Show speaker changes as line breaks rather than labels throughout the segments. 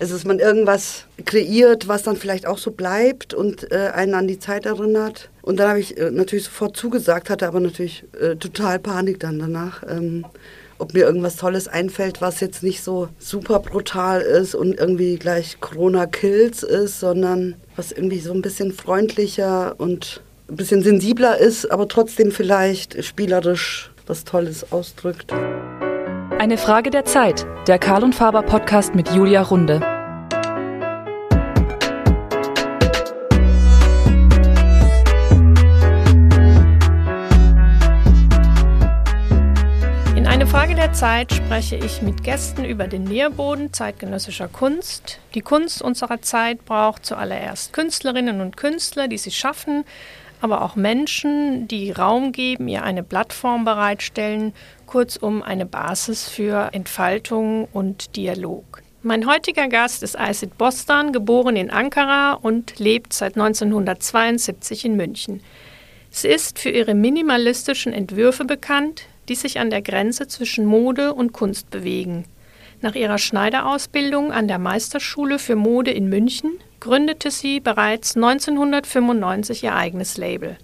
Also, dass man irgendwas kreiert, was dann vielleicht auch so bleibt und äh, einen an die Zeit erinnert. Und dann habe ich äh, natürlich sofort zugesagt, hatte aber natürlich äh, total Panik dann danach. Ähm, ob mir irgendwas Tolles einfällt, was jetzt nicht so super brutal ist und irgendwie gleich Corona-Kills ist, sondern was irgendwie so ein bisschen freundlicher und ein bisschen sensibler ist, aber trotzdem vielleicht spielerisch was Tolles ausdrückt.
Eine Frage der Zeit, der Karl und Faber Podcast mit Julia Runde.
Frage der Zeit spreche ich mit Gästen über den Nährboden zeitgenössischer Kunst. Die Kunst unserer Zeit braucht zuallererst Künstlerinnen und Künstler, die sie schaffen, aber auch Menschen, die Raum geben, ihr eine Plattform bereitstellen, kurzum eine Basis für Entfaltung und Dialog. Mein heutiger Gast ist Aysit Bostan, geboren in Ankara und lebt seit 1972 in München. Sie ist für ihre minimalistischen Entwürfe bekannt, die sich an der Grenze zwischen Mode und Kunst bewegen. Nach ihrer Schneiderausbildung an der Meisterschule für Mode in München gründete sie bereits 1995 ihr eigenes Label.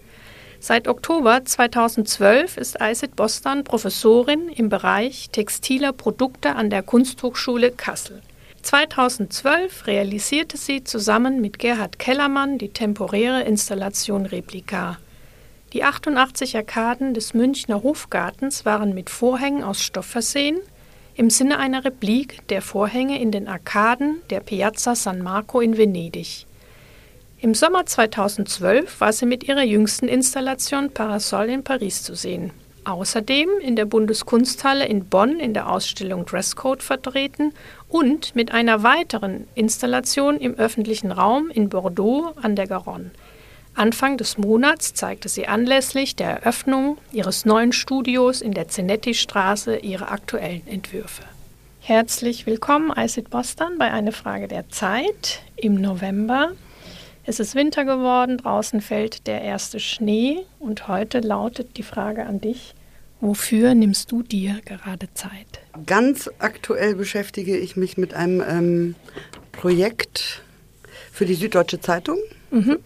Seit Oktober 2012 ist Ayset Bostan Professorin im Bereich textiler Produkte an der Kunsthochschule Kassel. 2012 realisierte sie zusammen mit Gerhard Kellermann die temporäre Installation Replika. Die 88 Arkaden des Münchner Hofgartens waren mit Vorhängen aus Stoff versehen, im Sinne einer Replik der Vorhänge in den Arkaden der Piazza San Marco in Venedig. Im Sommer 2012 war sie mit ihrer jüngsten Installation Parasol in Paris zu sehen. Außerdem in der Bundeskunsthalle in Bonn in der Ausstellung Dresscode vertreten und mit einer weiteren Installation im öffentlichen Raum in Bordeaux an der Garonne. Anfang des Monats zeigte sie anlässlich der Eröffnung ihres neuen Studios in der Zenetti-Straße ihre aktuellen Entwürfe. Herzlich willkommen, Isid Bostan, bei Eine Frage der Zeit im November. Es ist Winter geworden, draußen fällt der erste Schnee und heute lautet die Frage an dich, wofür nimmst du dir gerade Zeit?
Ganz aktuell beschäftige ich mich mit einem ähm, Projekt für die Süddeutsche Zeitung. Mhm.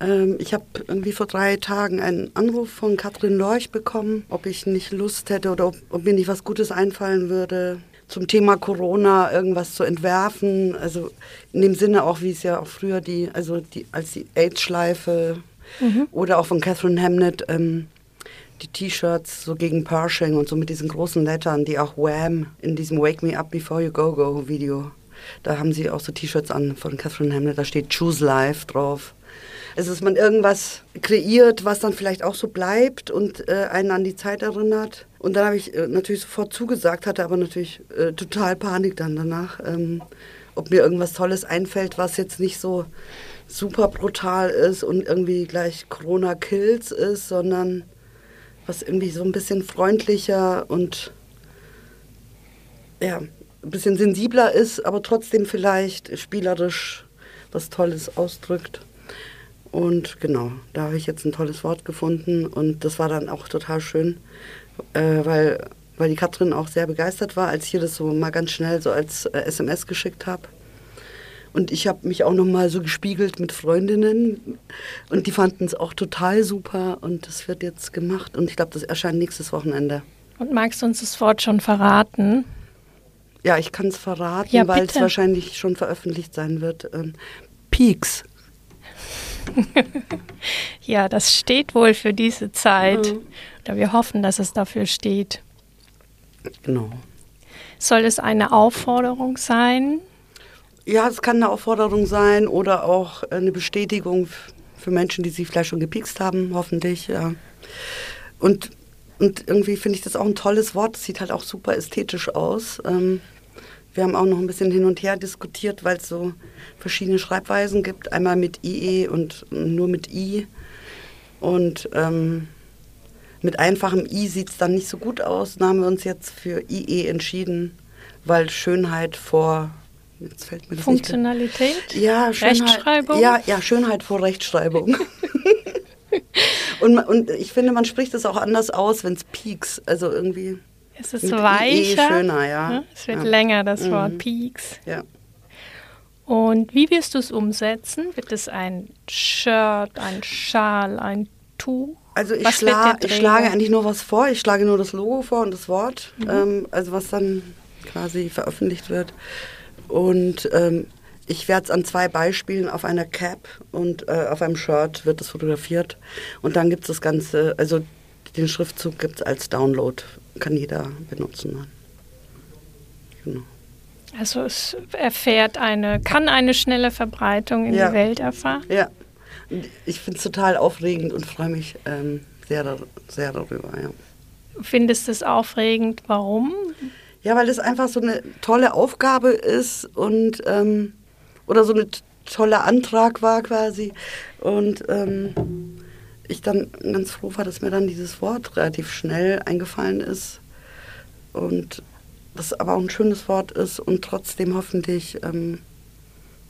Ähm, ich habe irgendwie vor drei Tagen einen Anruf von Katrin Lorch bekommen, ob ich nicht Lust hätte oder ob, ob mir nicht was Gutes einfallen würde, zum Thema Corona irgendwas zu entwerfen. Also in dem Sinne auch, wie es ja auch früher die, also die, als die AIDS-Schleife mhm. oder auch von Catherine Hamnett, ähm, die T-Shirts so gegen Pershing und so mit diesen großen Lettern, die auch Wham in diesem Wake Me Up Before You Go Go Video. Da haben sie auch so T-Shirts an von Catherine Hamnett, da steht Choose Life drauf. Also dass man irgendwas kreiert, was dann vielleicht auch so bleibt und äh, einen an die Zeit erinnert. Und dann habe ich äh, natürlich sofort zugesagt, hatte aber natürlich äh, total Panik dann danach, ähm, ob mir irgendwas Tolles einfällt, was jetzt nicht so super brutal ist und irgendwie gleich Corona-Kills ist, sondern was irgendwie so ein bisschen freundlicher und ja, ein bisschen sensibler ist, aber trotzdem vielleicht spielerisch was Tolles ausdrückt. Und genau, da habe ich jetzt ein tolles Wort gefunden und das war dann auch total schön, äh, weil, weil die Katrin auch sehr begeistert war, als ich ihr das so mal ganz schnell so als äh, SMS geschickt habe. Und ich habe mich auch noch mal so gespiegelt mit Freundinnen und die fanden es auch total super und das wird jetzt gemacht und ich glaube, das erscheint nächstes Wochenende.
Und magst du uns das Wort schon verraten?
Ja, ich kann es verraten, ja, weil es wahrscheinlich schon veröffentlicht sein wird. Ähm, Peaks.
ja, das steht wohl für diese Zeit. Mhm. Oder wir hoffen, dass es dafür steht.
Genau.
Soll es eine Aufforderung sein?
Ja, es kann eine Aufforderung sein oder auch eine Bestätigung für Menschen, die sich vielleicht schon gepikst haben, hoffentlich. Ja. Und, und irgendwie finde ich das auch ein tolles Wort. Es sieht halt auch super ästhetisch aus. Ähm, wir haben auch noch ein bisschen hin und her diskutiert, weil es so verschiedene Schreibweisen gibt. Einmal mit IE und nur mit I. Und ähm, mit einfachem I sieht es dann nicht so gut aus. Da haben wir uns jetzt für IE entschieden, weil Schönheit vor
Jetzt fällt mir das Funktionalität?
Nicht ja, Schönheit, Rechtschreibung? Ja, ja, Schönheit vor Rechtschreibung. und, und ich finde, man spricht es auch anders aus, wenn es Peaks, also irgendwie.
Es ist weicher.
schöner, ja.
Es wird ja. länger, das mhm. Wort Peaks.
Ja.
Und wie wirst du es umsetzen? Wird es ein Shirt, ein Schal, ein Tuch?
Also ich, schla ich schlage eigentlich nur was vor. Ich schlage nur das Logo vor und das Wort, mhm. ähm, also was dann quasi veröffentlicht wird. Und ähm, ich werde es an zwei Beispielen auf einer Cap und äh, auf einem Shirt wird es fotografiert. Und dann gibt es das Ganze, also den Schriftzug gibt es als Download, kann jeder benutzen.
Genau. Also es erfährt eine, kann eine schnelle Verbreitung in ja. die Welt erfahren?
Ja, ich finde es total aufregend und freue mich ähm, sehr, sehr darüber. Ja.
Findest du es aufregend? Warum?
Ja, weil es einfach so eine tolle Aufgabe ist und ähm, oder so ein toller Antrag war quasi. Und ähm, ich dann ganz froh war, dass mir dann dieses Wort relativ schnell eingefallen ist. Und das aber auch ein schönes Wort ist und trotzdem hoffentlich ähm,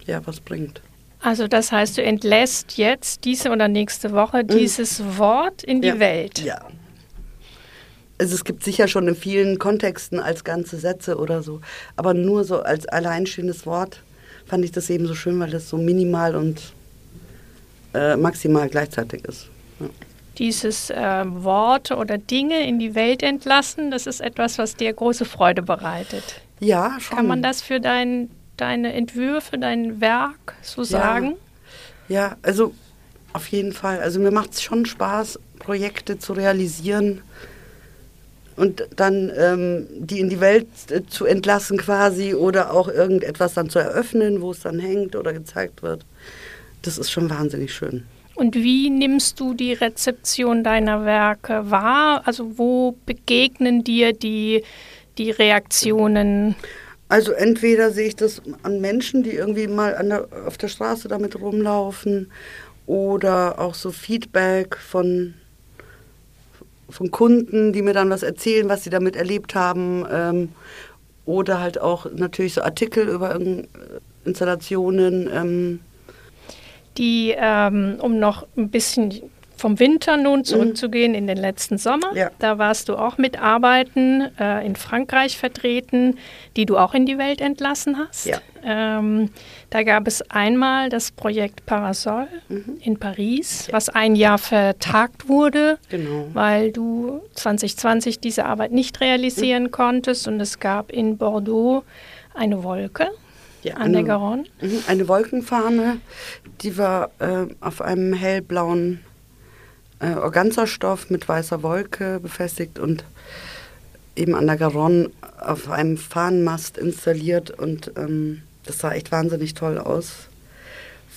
ja, was bringt.
Also das heißt, du entlässt jetzt diese oder nächste Woche mhm. dieses mhm. Wort in die
ja.
Welt.
Ja. Also es gibt sicher schon in vielen Kontexten als ganze Sätze oder so, aber nur so als alleinstehendes Wort fand ich das eben so schön, weil das so minimal und äh, maximal gleichzeitig ist.
Dieses äh, Worte oder Dinge in die Welt entlassen, das ist etwas, was dir große Freude bereitet.
Ja, schon.
Kann man das für dein, deine Entwürfe, dein Werk so ja. sagen?
Ja, also auf jeden Fall. Also mir macht es schon Spaß, Projekte zu realisieren und dann ähm, die in die Welt äh, zu entlassen quasi oder auch irgendetwas dann zu eröffnen, wo es dann hängt oder gezeigt wird. Das ist schon wahnsinnig schön.
Und wie nimmst du die Rezeption deiner Werke wahr? Also wo begegnen dir die, die Reaktionen?
Also entweder sehe ich das an Menschen, die irgendwie mal der, auf der Straße damit rumlaufen oder auch so Feedback von, von Kunden, die mir dann was erzählen, was sie damit erlebt haben. Ähm, oder halt auch natürlich so Artikel über Installationen. Ähm,
die, ähm, um noch ein bisschen vom Winter nun mhm. zurückzugehen mhm. in den letzten Sommer. Ja. Da warst du auch mit Arbeiten äh, in Frankreich vertreten, die du auch in die Welt entlassen hast. Ja. Ähm, da gab es einmal das Projekt Parasol mhm. in Paris, ja. was ein Jahr vertagt wurde, genau. weil du 2020 diese Arbeit nicht realisieren mhm. konntest. Und es gab in Bordeaux eine Wolke ja, an eine, der Garonne?
Mhm, eine Wolkenfahne, die war äh, auf einem hellblauen äh, Organzastoff mit weißer Wolke befestigt und eben an der Garonne auf einem Fahnenmast installiert und ähm, das sah echt wahnsinnig toll aus.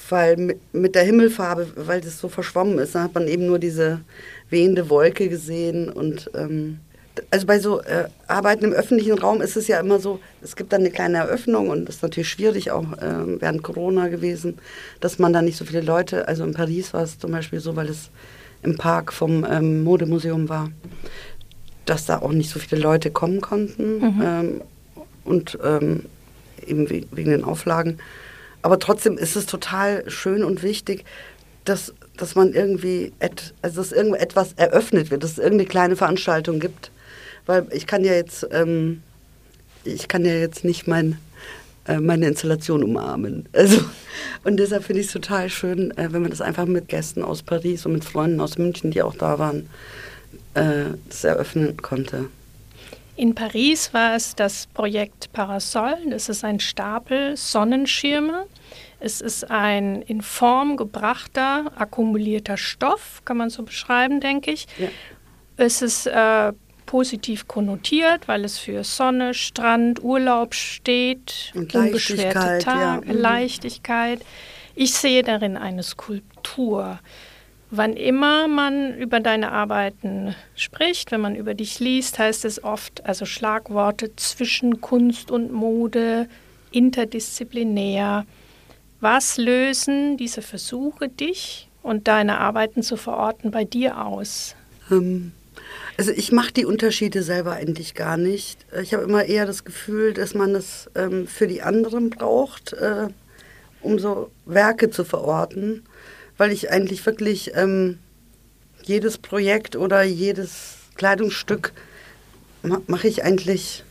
Weil mit, mit der Himmelfarbe, weil das so verschwommen ist, dann hat man eben nur diese wehende Wolke gesehen und ähm, also bei so äh, Arbeiten im öffentlichen Raum ist es ja immer so, es gibt dann eine kleine Eröffnung und das ist natürlich schwierig, auch äh, während Corona gewesen, dass man da nicht so viele Leute, also in Paris war es zum Beispiel so, weil es im Park vom ähm, Modemuseum war, dass da auch nicht so viele Leute kommen konnten mhm. ähm, und ähm, eben wegen den Auflagen. Aber trotzdem ist es total schön und wichtig, dass, dass man irgendwie, et, also dass irgendetwas eröffnet wird, dass es irgendeine kleine Veranstaltung gibt, weil ich kann ja jetzt, ähm, ich kann ja jetzt nicht mein, äh, meine Installation umarmen. Also, und deshalb finde ich es total schön, äh, wenn man das einfach mit Gästen aus Paris und mit Freunden aus München, die auch da waren, äh, das eröffnen konnte.
In Paris war es das Projekt Parasol. Das ist ein Stapel Sonnenschirme. Es ist ein in Form gebrachter, akkumulierter Stoff, kann man so beschreiben, denke ich. Ja. Es ist äh, positiv konnotiert, weil es für Sonne, Strand, Urlaub steht,
und unbeschwerte Tage,
ja. Mhm. Leichtigkeit. Ich sehe darin eine Skulptur. Wann immer man über deine Arbeiten spricht, wenn man über dich liest, heißt es oft, also Schlagworte zwischen Kunst und Mode, interdisziplinär. Was lösen diese Versuche, dich und deine Arbeiten zu verorten, bei dir aus?
Ähm, also ich mache die Unterschiede selber eigentlich gar nicht. Ich habe immer eher das Gefühl, dass man es ähm, für die anderen braucht, äh, um so Werke zu verorten, weil ich eigentlich wirklich ähm, jedes Projekt oder jedes Kleidungsstück ma mache ich eigentlich,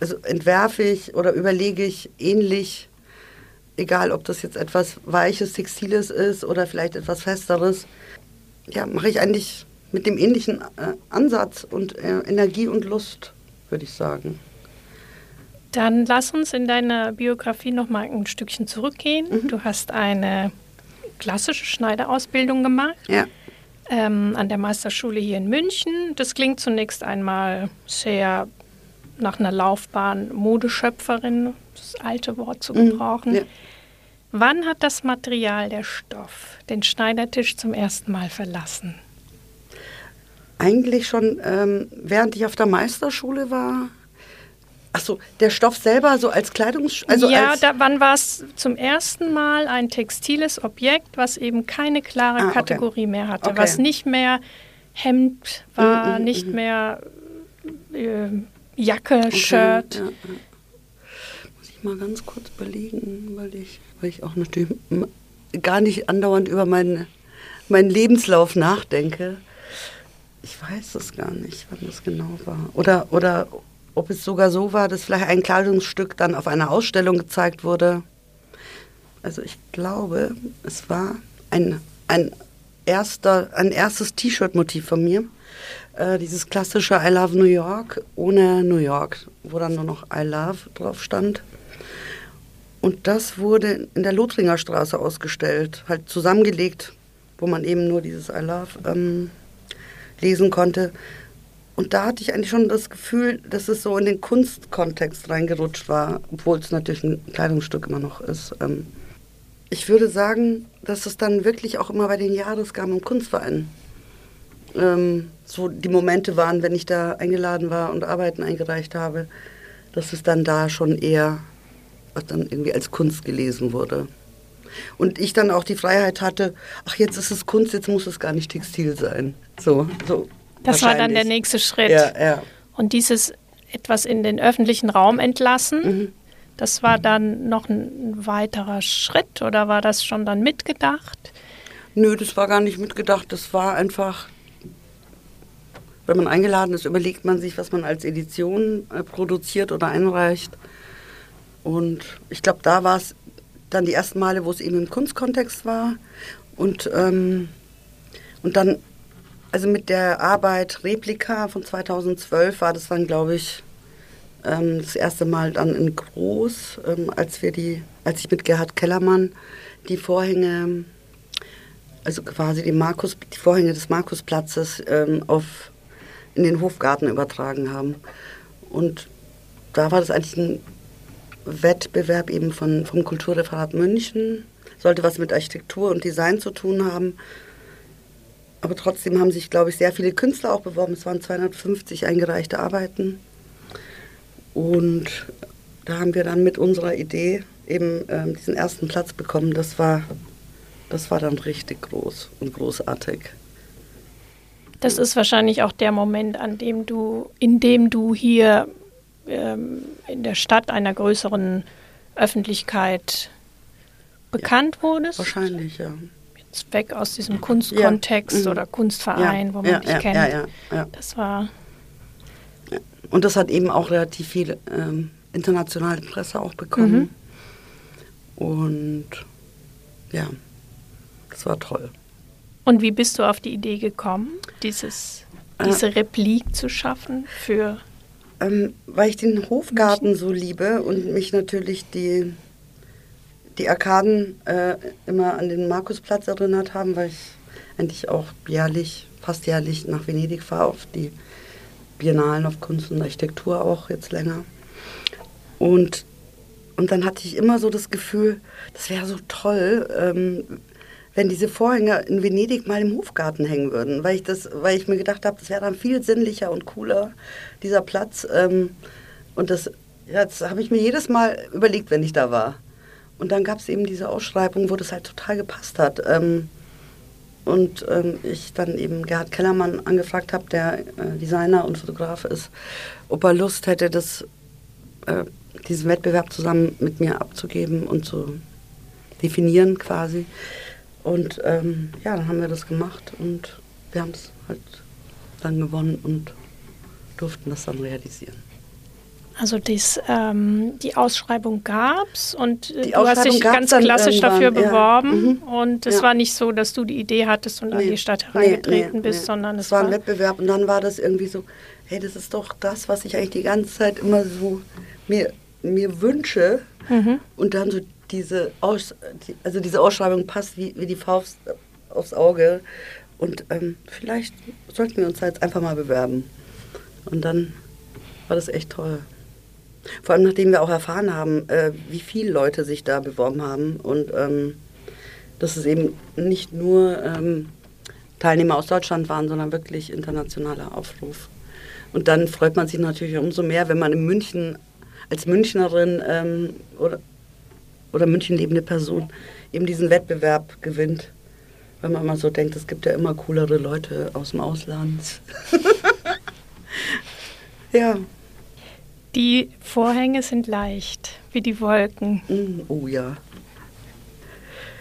also entwerfe ich oder überlege ich ähnlich egal ob das jetzt etwas Weiches, Textiles ist oder vielleicht etwas Festeres, ja, mache ich eigentlich mit dem ähnlichen äh, Ansatz und äh, Energie und Lust, würde ich sagen.
Dann lass uns in deiner Biografie noch mal ein Stückchen zurückgehen. Mhm. Du hast eine klassische Schneiderausbildung gemacht.
Ja.
Ähm, an der Meisterschule hier in München. Das klingt zunächst einmal sehr nach einer Laufbahn Modeschöpferin, das alte Wort zu mhm. gebrauchen. Mhm. Ja. Wann hat das Material, der Stoff, den Schneidertisch zum ersten Mal verlassen?
Eigentlich schon, ähm, während ich auf der Meisterschule war, Achso, der Stoff selber so als Kleidungs... Also
ja,
als
da, wann war es zum ersten Mal ein textiles Objekt, was eben keine klare ah, Kategorie mehr hatte, okay. was nicht mehr Hemd war, mm, mm, nicht mm. mehr äh, Jacke, okay, Shirt. Ja, ja.
Muss ich mal ganz kurz überlegen, weil ich, weil ich auch natürlich gar nicht andauernd über meinen, meinen Lebenslauf nachdenke. Ich weiß es gar nicht, wann das genau war. Oder, oder ob es sogar so war, dass vielleicht ein Kleidungsstück dann auf einer Ausstellung gezeigt wurde. Also ich glaube, es war ein, ein, erster, ein erstes T-Shirt-Motiv von mir. Äh, dieses klassische I Love New York ohne New York, wo dann nur noch I Love drauf stand. Und das wurde in der Lothringer Straße ausgestellt, halt zusammengelegt, wo man eben nur dieses I Love ähm, lesen konnte. Und da hatte ich eigentlich schon das Gefühl, dass es so in den Kunstkontext reingerutscht war, obwohl es natürlich ein Kleidungsstück immer noch ist. Ähm, ich würde sagen, dass es dann wirklich auch immer bei den Jahresgaben im Kunstverein ähm, so die Momente waren, wenn ich da eingeladen war und Arbeiten eingereicht habe, dass es dann da schon eher dann irgendwie als Kunst gelesen wurde. Und ich dann auch die Freiheit hatte, ach jetzt ist es Kunst, jetzt muss es gar nicht Textil sein. So, so
das war dann der nächste Schritt.
Ja, ja.
Und dieses etwas in den öffentlichen Raum entlassen, mhm. das war dann noch ein weiterer Schritt oder war das schon dann mitgedacht?
Nö, das war gar nicht mitgedacht. Das war einfach, wenn man eingeladen ist, überlegt man sich, was man als Edition äh, produziert oder einreicht. Und ich glaube, da war es dann die ersten Male, wo es eben im Kunstkontext war. Und, ähm, und dann also mit der Arbeit Replika von 2012 war das dann, glaube ich, ähm, das erste Mal dann in Groß, ähm, als wir die, als ich mit Gerhard Kellermann die Vorhänge, also quasi die Markus, die Vorhänge des Markusplatzes ähm, auf in den Hofgarten übertragen haben. Und da war das eigentlich ein Wettbewerb eben von, vom Kulturreferat München, sollte was mit Architektur und Design zu tun haben. Aber trotzdem haben sich, glaube ich, sehr viele Künstler auch beworben. Es waren 250 eingereichte Arbeiten. Und da haben wir dann mit unserer Idee eben ähm, diesen ersten Platz bekommen. Das war, das war dann richtig groß und großartig.
Das ist wahrscheinlich auch der Moment, an dem du, in dem du hier ähm, in der Stadt einer größeren Öffentlichkeit bekannt ja, wurdest.
Wahrscheinlich, ja
weg aus diesem Kunstkontext ja. oder Kunstverein, ja. wo man
ja,
dich kennt. Das war.
Und das hat eben auch relativ viel ähm, internationale Presse auch bekommen. Mhm. Und ja, das war toll.
Und wie bist du auf die Idee gekommen, dieses, diese äh, Replik zu schaffen für.
Ähm, weil ich den Hofgarten so liebe und mich natürlich die die Arkaden äh, immer an den Markusplatz erinnert haben, weil ich eigentlich auch jährlich, fast jährlich nach Venedig fahre, auf die Biennalen auf Kunst und Architektur auch jetzt länger. Und, und dann hatte ich immer so das Gefühl, das wäre so toll, ähm, wenn diese Vorhänge in Venedig mal im Hofgarten hängen würden, weil ich, das, weil ich mir gedacht habe, das wäre dann viel sinnlicher und cooler, dieser Platz. Ähm, und das, das habe ich mir jedes Mal überlegt, wenn ich da war. Und dann gab es eben diese Ausschreibung, wo das halt total gepasst hat. Ähm, und ähm, ich dann eben Gerhard Kellermann angefragt habe, der äh, Designer und Fotograf ist, ob er Lust hätte, das, äh, diesen Wettbewerb zusammen mit mir abzugeben und zu definieren quasi. Und ähm, ja, dann haben wir das gemacht und wir haben es halt dann gewonnen und durften das dann realisieren.
Also dies, ähm, die Ausschreibung gab es und äh,
Die
du hast dich ganz klassisch dafür
irgendwann, ja.
beworben.
Mhm.
Und es
Ja.
war nicht so, dass du die Idee hattest und an
Nee.
die Stadt herangetreten
nee,
bist,
nee.
sondern
es
es
war
war
ein Wettbewerb und dann war das irgendwie so, hey, das ist doch das, was ich eigentlich die ganze Zeit immer so mir, mir wünsche.
Mhm.
Und dann so diese, Aus, also diese Ausschreibung passt wie, wie die Faust aufs Auge. Und ähm, vielleicht sollten wir uns da jetzt einfach mal bewerben. Und dann war das echt toll. Vor allem nachdem wir auch erfahren haben, äh, wie viele Leute sich da beworben haben. Und ähm, dass es eben nicht nur ähm, Teilnehmer aus Deutschland waren, sondern wirklich internationaler Aufruf. Und dann freut man sich natürlich umso mehr, wenn man in München als Münchnerin ähm, oder, oder München lebende Person eben diesen Wettbewerb gewinnt. Weil man immer so denkt, es gibt ja immer coolere Leute aus dem Ausland. ja.
Die Vorhänge sind leicht, wie die Wolken,
Mm, Oh ja.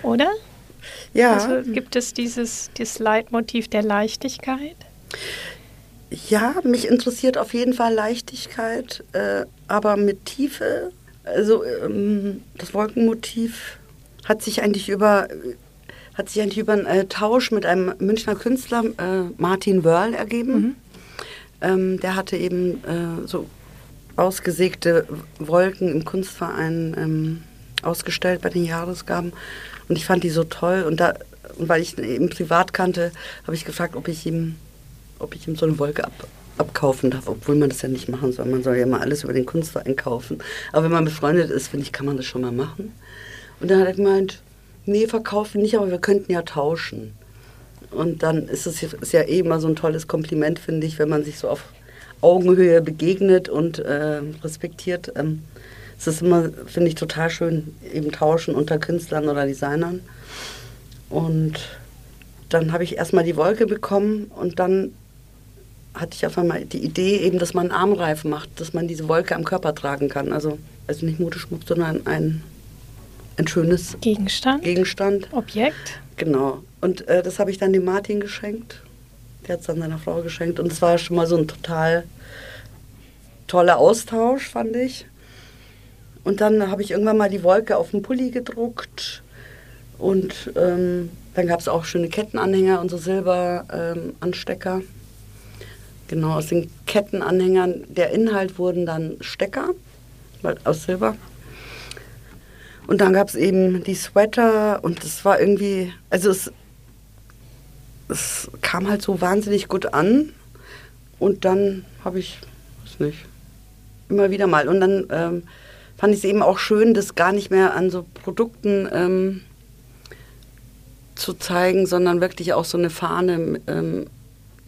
oder?
Ja.
Also gibt es dieses, dieses Leitmotiv der Leichtigkeit?
Ja, mich interessiert auf jeden Fall Leichtigkeit, äh, aber mit Tiefe. Also ähm, das Wolkenmotiv hat sich eigentlich über hat sich eigentlich über einen äh, Tausch mit einem Münchner Künstler äh, Martin Wörl ergeben. Ähm, der hatte eben äh, so ausgesägte Wolken im Kunstverein ähm, ausgestellt bei den Jahresgaben. Und ich fand die so toll. Und da und weil ich ihn eben privat kannte, habe ich gefragt, ob ich ihm ob ich ihm so eine Wolke ab, abkaufen darf, obwohl man das ja nicht machen soll. Man soll ja mal alles über den Kunstverein kaufen. Aber wenn man befreundet ist, finde ich, kann man das schon mal machen. Und dann hat er gemeint, nee, verkaufen nicht, aber wir könnten ja tauschen. Und dann ist es ist ja eh immer so ein tolles Kompliment, finde ich, wenn man sich so auf Augenhöhe begegnet und äh, respektiert. Ähm, es ist immer, finde ich, total schön, eben tauschen unter Künstlern oder Designern. Und dann habe ich erstmal die Wolke bekommen und dann hatte ich auf einmal die Idee, eben, dass man einen Armreif macht, dass man diese Wolke am Körper tragen kann. Also, also nicht Modeschmuck, sondern ein, ein schönes
Gegenstand?
Gegenstand.
Objekt?
Genau. Und äh, das habe ich dann dem Martin geschenkt. Der hat es dann seiner Frau geschenkt. Und es war schon mal so ein total toller Austausch, fand ich. Und dann habe ich irgendwann mal die Wolke auf den Pulli gedruckt. Und ähm, dann gab es auch schöne Kettenanhänger und so Silberanstecker. Genau, aus den Kettenanhängern, der Inhalt wurden dann Stecker aus Silber. Und dann gab es eben die Sweater und es war irgendwie, also es, es kam halt so wahnsinnig gut an. Und dann habe ich, weiß nicht, immer wieder mal. Und dann ähm, fand ich es eben auch schön, das gar nicht mehr an so Produkten ähm, zu zeigen, sondern wirklich auch so eine Fahne, ähm,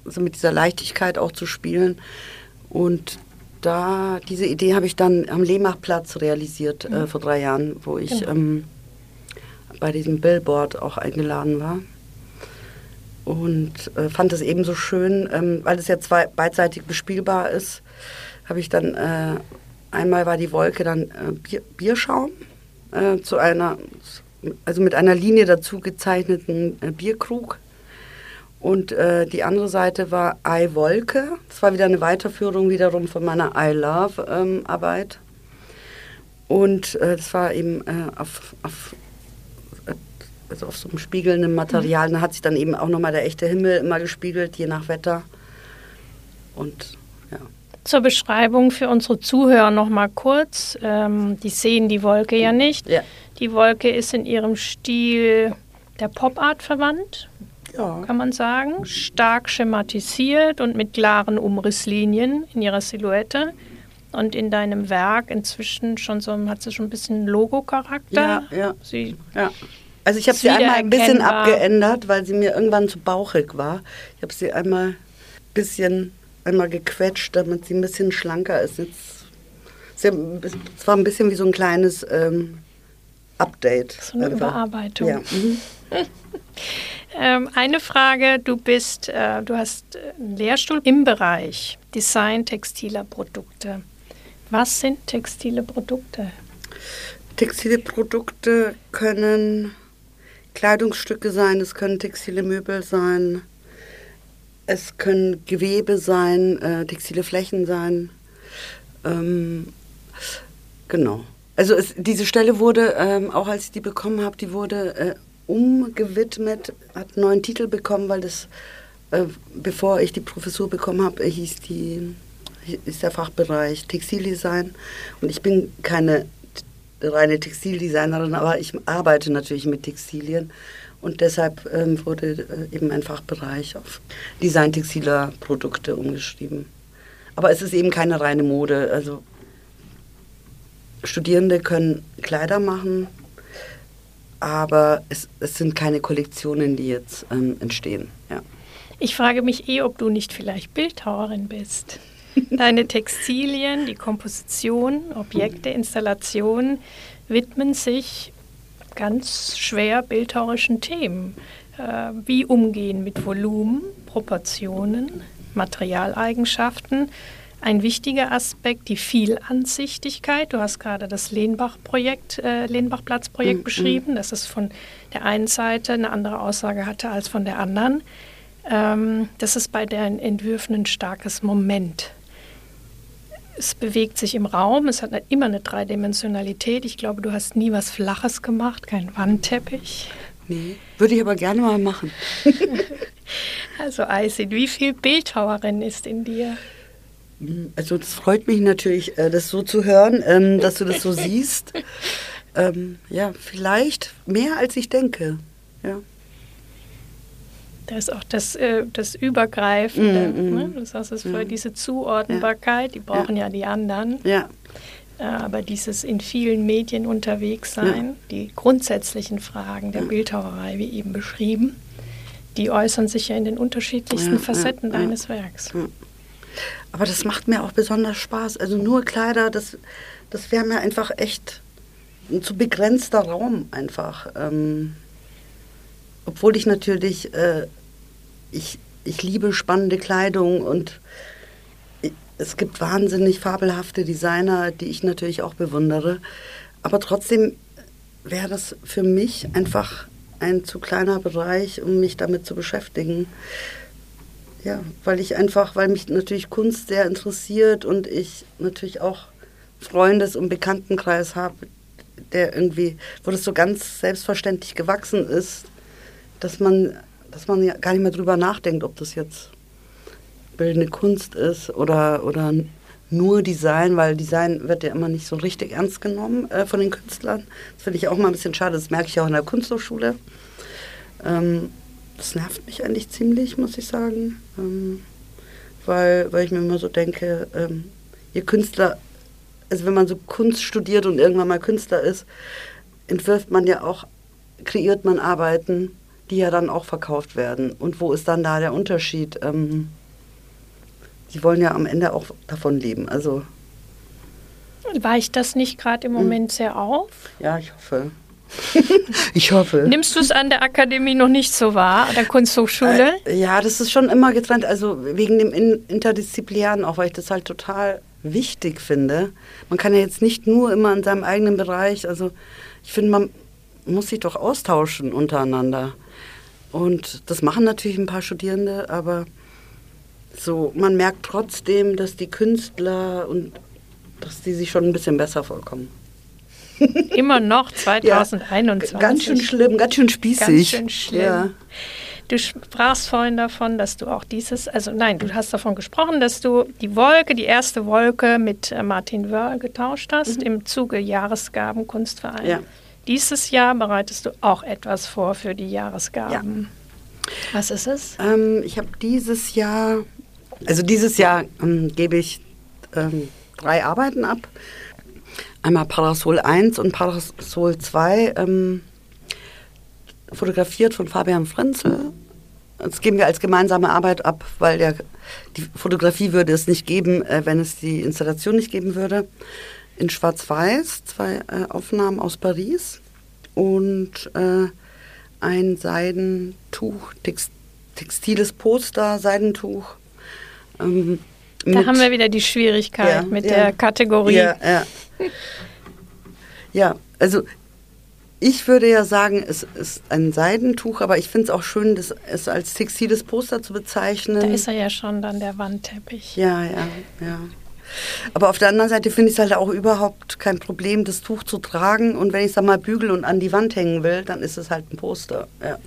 so mit dieser Leichtigkeit auch zu spielen. Und da, diese Idee habe ich dann am Lehmachplatz realisiert äh, vor drei Jahren, wo ich
Genau.
ähm, bei diesem Billboard auch eingeladen war. Und äh, fand es eben so schön, ähm, weil es ja zwei, beidseitig bespielbar ist, habe ich dann, äh, einmal war die Wolke dann äh, Bier, Bierschaum äh, zu einer, also mit einer Linie dazu gezeichneten äh, Bierkrug. Und äh, die andere Seite war I Wolke. Das war wieder eine Weiterführung wiederum von meiner I Love ähm, Arbeit. Und äh, das war eben äh, auf, auf, also auf so einem spiegelnden Material. Da hat sich dann eben auch nochmal der echte Himmel immer gespiegelt, je nach Wetter. Und ja.
Zur Beschreibung für unsere Zuhörer noch mal kurz. Ähm, die sehen die Wolke ja nicht.
Ja.
Die Wolke ist in ihrem Stil der Pop-Art verwandt,
Ja.
kann man sagen. Stark schematisiert und mit klaren Umrisslinien in ihrer Silhouette. Und in deinem Werk inzwischen schon so, hat sie schon ein bisschen Logo-Charakter.
Ja, ja.
Sie,
Ja. Also ich habe sie einmal ein bisschen abgeändert, weil sie mir irgendwann zu bauchig war. Ich habe sie einmal ein bisschen einmal gequetscht, damit sie ein bisschen schlanker ist. Jetzt, sie, es war ein bisschen wie so ein kleines ähm, Update.
so eine
einfach.
Überarbeitung.
Ja. Mhm.
Ähm, eine Frage, du bist, äh, du hast einen Lehrstuhl im Bereich Design textiler Produkte. Was sind textile Produkte?
Textile Produkte können Kleidungsstücke sein, es können textile Möbel sein, es können Gewebe sein, äh, textile Flächen sein. Ähm, Genau. Also es, diese Stelle wurde, ähm, auch als ich die bekommen habe, die wurde äh, umgewidmet, hat einen neuen Titel bekommen, weil das, äh, bevor ich die Professur bekommen habe, hieß die ist der Fachbereich Textildesign und ich bin keine reine Textildesignerin, aber ich arbeite natürlich mit Textilien und deshalb ähm, wurde äh, eben ein Fachbereich auf Design textiler Produkte umgeschrieben. Aber es ist eben keine reine Mode. Also Studierende können Kleider machen, aber es, es sind keine Kollektionen, die jetzt ähm, entstehen. Ja.
Ich frage mich eh, ob du nicht vielleicht Bildhauerin bist. Deine Textilien, die Komposition, Objekte, Installationen widmen sich ganz schwer bildhauerischen Themen. Äh, wie umgehen mit Volumen, Proportionen, Materialeigenschaften, ein wichtiger Aspekt, die Vielansichtigkeit. Du hast gerade das Lehnbach-Projekt, äh, Lehnbach-Platz-Projekt mhm. beschrieben, dass es von der einen Seite eine andere Aussage hatte als von der anderen. Ähm, das ist bei deinen Entwürfen ein starkes Moment. Es bewegt sich im Raum, es hat immer eine Dreidimensionalität. Ich glaube, du hast nie was Flaches gemacht, kein Wandteppich.
Nee, würde ich aber gerne mal machen.
also Isid, wie viel Bildhauerin ist in dir?
Also das freut mich natürlich, äh, das so zu hören, ähm, dass du das so siehst. Ähm, ja, vielleicht mehr als ich denke. Ja.
Da ist auch das, äh, das Übergreifende. Mm, mm. Ne? Du sagst es vorher, mm. diese Zuordnbarkeit, die brauchen ja, ja die anderen.
Ja.
Äh, aber dieses in vielen Medien unterwegs sein, ja. die grundsätzlichen Fragen der ja. Bildhauerei, wie eben beschrieben, die äußern sich ja in den unterschiedlichsten Facetten deines Werks.
Aber das macht mir auch besonders Spaß. Also nur Kleider, das, das wäre mir einfach echt ein zu begrenzter Raum einfach. Ähm, obwohl ich natürlich, äh, ich, ich liebe spannende Kleidung und es gibt wahnsinnig fabelhafte Designer, die ich natürlich auch bewundere. Aber trotzdem wäre das für mich einfach ein zu kleiner Bereich, um mich damit zu beschäftigen. Ja, weil ich einfach, weil mich natürlich Kunst sehr interessiert und ich natürlich auch Freundes- und Bekanntenkreis habe, der irgendwie, wo das so ganz selbstverständlich gewachsen ist, dass man, dass man ja gar nicht mehr drüber nachdenkt, ob das jetzt bildende Kunst ist oder, oder nur Design, weil Design wird ja immer nicht so richtig ernst genommen äh, von den Künstlern. Das finde ich auch mal ein bisschen schade, das merke ich auch in der Kunsthochschule. Ähm, das nervt mich eigentlich ziemlich, muss ich sagen. Ähm, weil, weil ich mir immer so denke, ähm, ihr Künstler, also wenn man so Kunst studiert und irgendwann mal Künstler ist, entwirft man ja auch, kreiert man Arbeiten, die ja dann auch verkauft werden. Und wo ist dann da der Unterschied? Ähm, die wollen ja am Ende auch davon leben. Also
Weicht das nicht gerade im hm. Moment sehr auf?
Ja, ich hoffe. ich hoffe.
Nimmst du es an der Akademie noch nicht so wahr, an der Kunsthochschule?
Äh, ja, das ist schon immer getrennt. Also wegen dem Interdisziplinären auch, weil ich das halt total wichtig finde. Man kann ja jetzt nicht nur immer in seinem eigenen Bereich, also ich finde, man muss sich doch austauschen untereinander. Und das machen natürlich ein paar Studierende, aber so, man merkt trotzdem, dass die Künstler und dass die sich schon ein bisschen besser vorkommen.
Immer noch 2021.
Ja, ganz schön schlimm, ganz schön spießig. Ganz
schön schlimm. Ja. Du sprachst vorhin davon, dass du auch dieses, also nein, du hast davon gesprochen, dass du die Wolke, die erste Wolke mit äh, Martin Wörl getauscht hast mhm. im Zuge Jahresgaben Kunstverein. Ja. Dieses Jahr bereitest du auch etwas vor für die Jahresgaben. Ja. Was ist es?
Ähm, ich habe dieses Jahr, also dieses Jahr ähm, gebe ich ähm, drei Arbeiten ab einmal Parasol 1 und Parasol 2 ähm, fotografiert von Fabian Frenzel. Das geben wir als gemeinsame Arbeit ab, weil der, die Fotografie würde es nicht geben, äh, wenn es die Installation nicht geben würde. In Schwarz-Weiß, zwei äh, Aufnahmen aus Paris und äh, ein Seidentuch, Text, textiles Poster, Seidentuch.
Ähm, da haben wir wieder die Schwierigkeit ja, mit ja, der Kategorie.
Ja, ja. Also ich würde ja sagen, es ist ein Seidentuch, aber ich finde es auch schön, das, es als textiles Poster zu bezeichnen. Da
ist er ja schon dann der Wandteppich.
Ja, ja, ja. Aber auf der anderen Seite finde ich es halt auch überhaupt kein Problem, das Tuch zu tragen. Und wenn ich es dann mal bügeln und an die Wand hängen will, dann ist es halt ein Poster. Ja.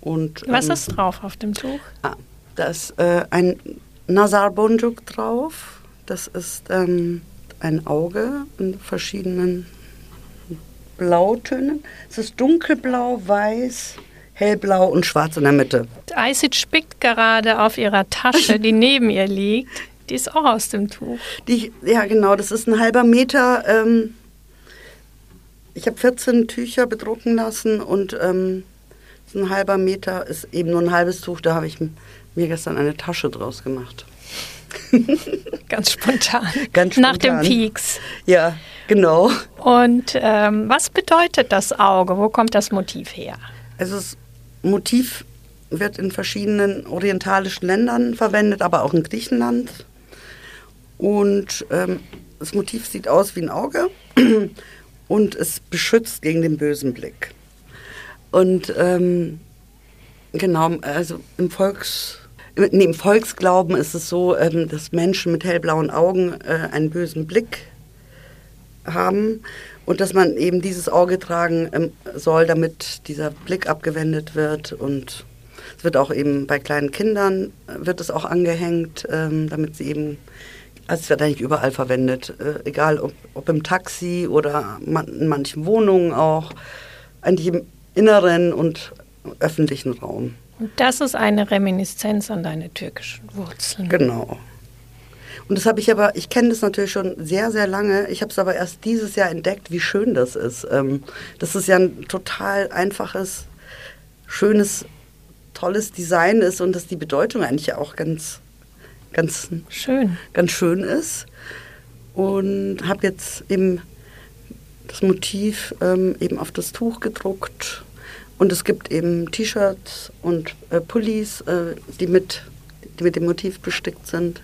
Und, Was ähm, ist drauf auf dem Tuch?
Ah, da ist äh, ein Nazar Bonjuk drauf. Das ist ähm, ein Auge in verschiedenen Blautönen. Es ist dunkelblau, weiß, hellblau und schwarz in der Mitte.
Isid spickt gerade auf ihrer Tasche, die neben ihr liegt. Die ist auch aus dem Tuch.
Die, ja, genau, das ist ein halber Meter. Ähm, ich habe 14 Tücher bedrucken lassen und ähm, ein halber Meter ist eben nur ein halbes Tuch. Da habe ich mir gestern eine Tasche draus gemacht.
Ganz spontan.
Ganz
spontan. Nach dem Peaks.
Ja, genau.
Und ähm, was bedeutet das Auge? Wo kommt das Motiv her?
Also das Motiv wird in verschiedenen orientalischen Ländern verwendet, aber auch in Griechenland. Und ähm, das Motiv sieht aus wie ein Auge und es beschützt gegen den bösen Blick. Und ähm, genau, also im Volks im Volksglauben ist es so, ähm, dass Menschen mit hellblauen Augen äh, einen bösen Blick haben und dass man eben dieses Auge tragen ähm, soll, damit dieser Blick abgewendet wird und es wird auch eben bei kleinen Kindern äh, wird es auch angehängt, ähm, damit sie eben also es wird eigentlich überall verwendet, äh, egal ob, ob, im Taxi oder in manchen Wohnungen auch, eigentlich im inneren und öffentlichen Raum.
Und das ist eine Reminiszenz an deine türkischen Wurzeln.
Genau. Und das habe ich aber, ich kenne das natürlich schon sehr, sehr lange. Ich habe es aber erst dieses Jahr entdeckt, wie schön das ist. Ähm, dass es ja ein total einfaches, schönes, tolles Design ist und dass die Bedeutung eigentlich auch ganz, ganz
schön,
ganz schön ist. Und habe jetzt eben das Motiv ähm, eben auf das Tuch gedruckt und es gibt eben T-Shirts und äh, Pullis, äh, die, mit, die mit dem Motiv bestickt sind.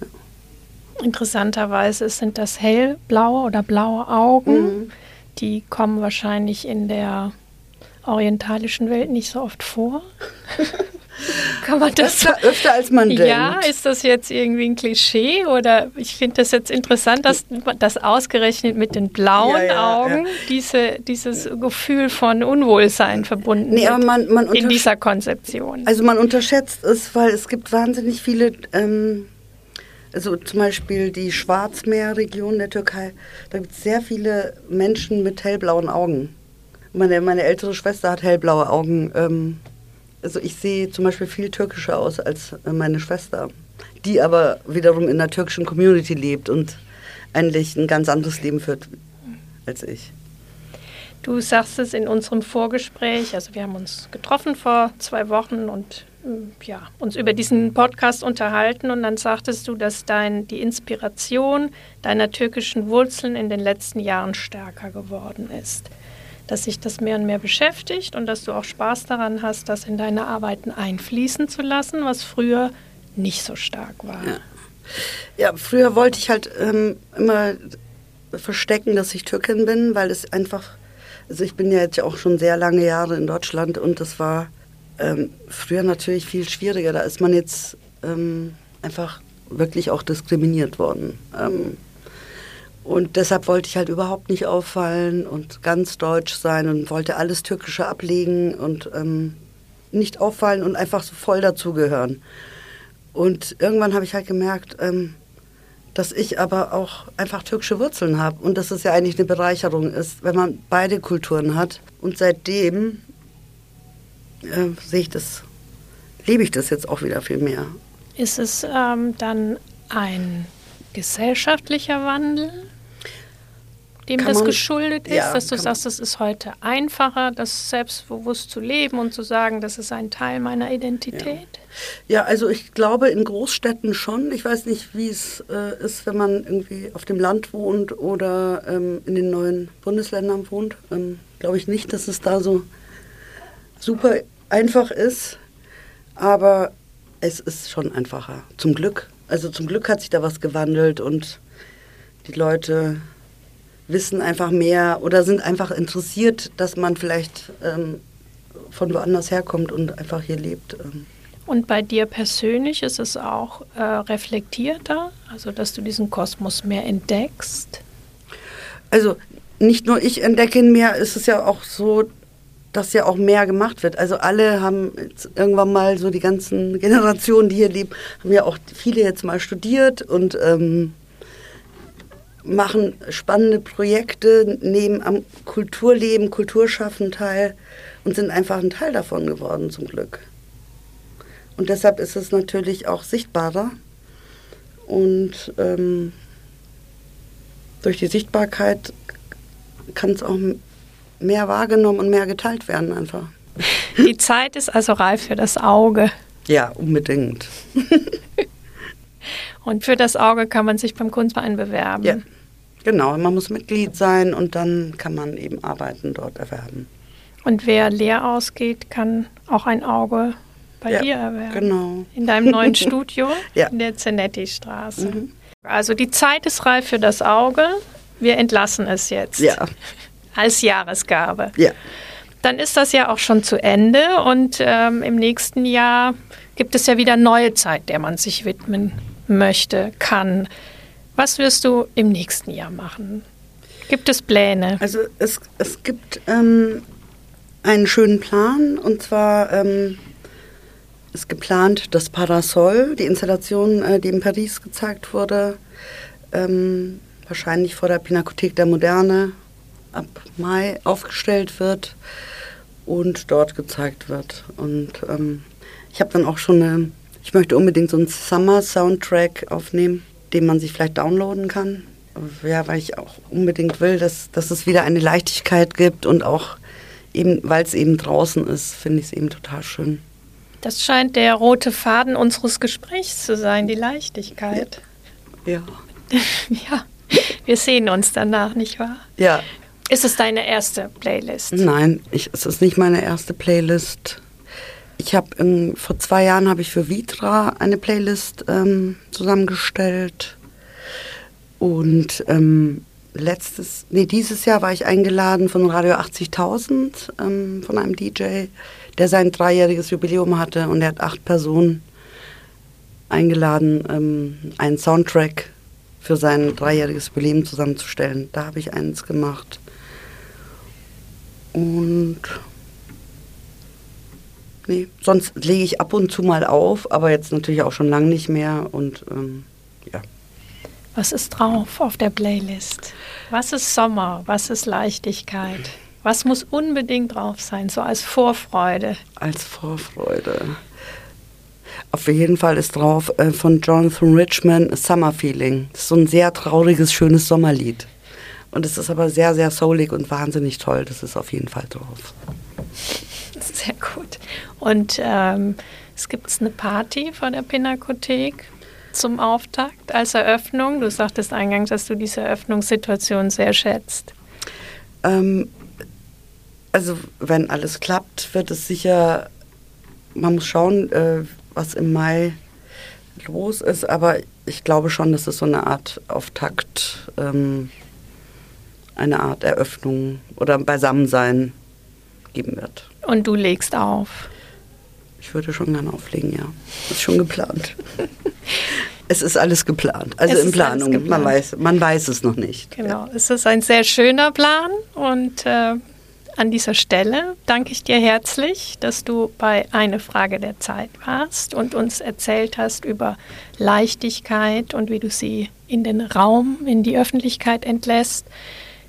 Ja. Interessanterweise sind das hellblaue oder blaue Augen. Mhm. Die kommen wahrscheinlich in der orientalischen Welt nicht so oft vor. Kann man das
öfter, öfter als man
ja,
denkt.
Ja, ist das jetzt irgendwie ein Klischee oder ich finde das jetzt interessant, dass das ausgerechnet mit den blauen ja, ja, Augen Diese, dieses Gefühl von Unwohlsein verbunden nee, wird man, man in dieser Konzeption.
Also man unterschätzt es, weil es gibt wahnsinnig viele, ähm, also zum Beispiel die Schwarzmeerregion der Türkei, da gibt es sehr viele Menschen mit hellblauen Augen. Meine, meine ältere Schwester hat hellblaue Augen. Ähm, also ich sehe zum Beispiel viel türkischer aus als meine Schwester, die aber wiederum in der türkischen Community lebt und eigentlich ein ganz anderes Leben führt als ich.
Du sagst es in unserem Vorgespräch, also wir haben uns getroffen vor zwei Wochen und äh, ja, uns über diesen Podcast unterhalten und dann sagtest du, dass dein, die Inspiration deiner türkischen Wurzeln in den letzten Jahren stärker geworden ist dass sich das mehr und mehr beschäftigt und dass du auch Spaß daran hast, das in deine Arbeiten einfließen zu lassen, was früher nicht so stark war.
Ja, ja früher wollte ich halt ähm, immer verstecken, dass ich Türkin bin, weil es einfach, also ich bin ja jetzt auch schon sehr lange Jahre in Deutschland und das war ähm, früher natürlich viel schwieriger. Da ist man jetzt ähm, einfach wirklich auch diskriminiert worden. Ähm, und deshalb wollte ich halt überhaupt nicht auffallen und ganz deutsch sein und wollte alles Türkische ablegen und ähm, nicht auffallen und einfach so voll dazugehören. Und irgendwann habe ich halt gemerkt, ähm, dass ich aber auch einfach türkische Wurzeln habe und dass es ja eigentlich eine Bereicherung ist, wenn man beide Kulturen hat. Und seitdem äh, sehe ich das, lebe ich das jetzt auch wieder viel mehr.
Ist es ähm, dann ein gesellschaftlicher Wandel? Dem das man, geschuldet ist, ja, dass du sagst, es ist heute einfacher, das selbstbewusst zu leben und zu sagen, das ist ein Teil meiner Identität?
Ja, ja also ich glaube in Großstädten schon. Ich weiß nicht, wie es äh, ist, wenn man irgendwie auf dem Land wohnt oder ähm, in den neuen Bundesländern wohnt. Ähm, glaube ich nicht, dass es da so super einfach ist. Aber es ist schon einfacher. Zum Glück. Also zum Glück hat sich da was gewandelt und die Leute wissen einfach mehr oder sind einfach interessiert, dass man vielleicht ähm, von woanders herkommt und einfach hier lebt. Ähm.
Und bei dir persönlich ist es auch äh, reflektierter, also dass du diesen Kosmos mehr entdeckst?
Also nicht nur ich entdecke ihn mehr, ist es ja auch so, dass ja auch mehr gemacht wird. Also alle haben irgendwann mal so die ganzen Generationen, die hier leben, haben ja auch viele jetzt mal studiert und ähm, machen spannende Projekte, nehmen am Kulturleben, Kulturschaffen teil und sind einfach ein Teil davon geworden zum Glück. Und deshalb ist es natürlich auch sichtbarer und ähm, durch die Sichtbarkeit kann es auch mehr wahrgenommen und mehr geteilt werden einfach.
Die Zeit ist also reif für das Auge.
Ja, unbedingt.
und für das Auge kann man sich beim Kunstverein bewerben.
Ja, genau. Man muss Mitglied sein und dann kann man eben Arbeiten dort erwerben.
Und wer leer ausgeht, kann auch ein Auge bei
ja,
dir erwerben.
Genau.
In deinem neuen Studio
ja.
in der Zenetti-Straße. Mhm. Also die Zeit ist reif für das Auge. Wir entlassen es jetzt.
Ja.
Als Jahresgabe.
Ja.
Dann ist das ja auch schon zu Ende und ähm, im nächsten Jahr gibt es ja wieder neue Zeit, der man sich widmen möchte, kann. Was wirst du im nächsten Jahr machen? Gibt es Pläne?
Also es, es gibt ähm, einen schönen Plan und zwar ähm, ist geplant das Parasol, die Installation, äh, die in Paris gezeigt wurde, ähm, wahrscheinlich vor der Pinakothek der Moderne ab Mai aufgestellt wird und dort gezeigt wird. Und ähm, ich habe dann auch schon eine, ich möchte unbedingt so einen Summer-Soundtrack aufnehmen, den man sich vielleicht downloaden kann. Ja, weil ich auch unbedingt will, dass, dass es wieder eine Leichtigkeit gibt und auch eben, weil es eben draußen ist, finde ich es eben total schön.
Das scheint der rote Faden unseres Gesprächs zu sein, die Leichtigkeit.
Ja.
ja, wir sehen uns danach, nicht wahr?
Ja.
Ist es deine erste Playlist?
Nein, ich, es ist nicht meine erste Playlist. Ich habe vor zwei Jahren habe ich für Vitra eine Playlist ähm, zusammengestellt und ähm, letztes, nee, dieses Jahr war ich eingeladen von Radio 80.000 ähm, von einem DJ, der sein dreijähriges Jubiläum hatte und er hat acht Personen eingeladen, ähm, einen Soundtrack für sein dreijähriges Jubiläum zusammenzustellen. Da habe ich eins gemacht. Und nee, sonst lege ich ab und zu mal auf, aber jetzt natürlich auch schon lange nicht mehr und ähm, ja.
Was ist drauf auf der Playlist? Was ist Sommer? Was ist Leichtigkeit? Was muss unbedingt drauf sein, so als Vorfreude?
Als Vorfreude. Auf jeden Fall ist drauf äh, von Jonathan Richman Summer Feeling. Das ist so ein sehr trauriges, schönes Sommerlied. Und es ist aber sehr, sehr soulig und wahnsinnig toll. Das ist auf jeden Fall drauf.
Sehr gut. Und ähm, es gibt eine Party vor der Pinakothek zum Auftakt als Eröffnung? Du sagtest eingangs, dass du diese Eröffnungssituation sehr schätzt.
Ähm, also wenn alles klappt, wird es sicher, man muss schauen, äh, was im Mai los ist, aber ich glaube schon, dass es so eine Art Auftakt, ähm, eine Art Eröffnung oder Beisammensein geben wird.
Und du legst auf?
Ich würde schon gerne auflegen, ja. Ist schon geplant. es ist alles geplant. Also es in Planung. Geplant. Man, weiß, man weiß es noch nicht.
Genau. Ja. Es ist ein sehr schöner Plan und äh, an dieser Stelle danke ich dir herzlich, dass du bei Eine Frage der Zeit warst und uns erzählt hast über Leichtigkeit und wie du sie in den Raum, in die Öffentlichkeit entlässt.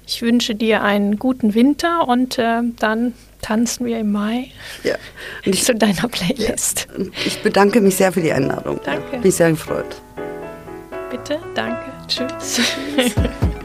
Ich wünsche dir einen guten Winter und äh, dann tanzen wir im Mai
ja.
ich, zu deiner Playlist.
Ja. Ich bedanke mich sehr für die Einladung.
Danke.
Mich sehr gefreut.
Bitte, danke. Tschüss. Tschüss.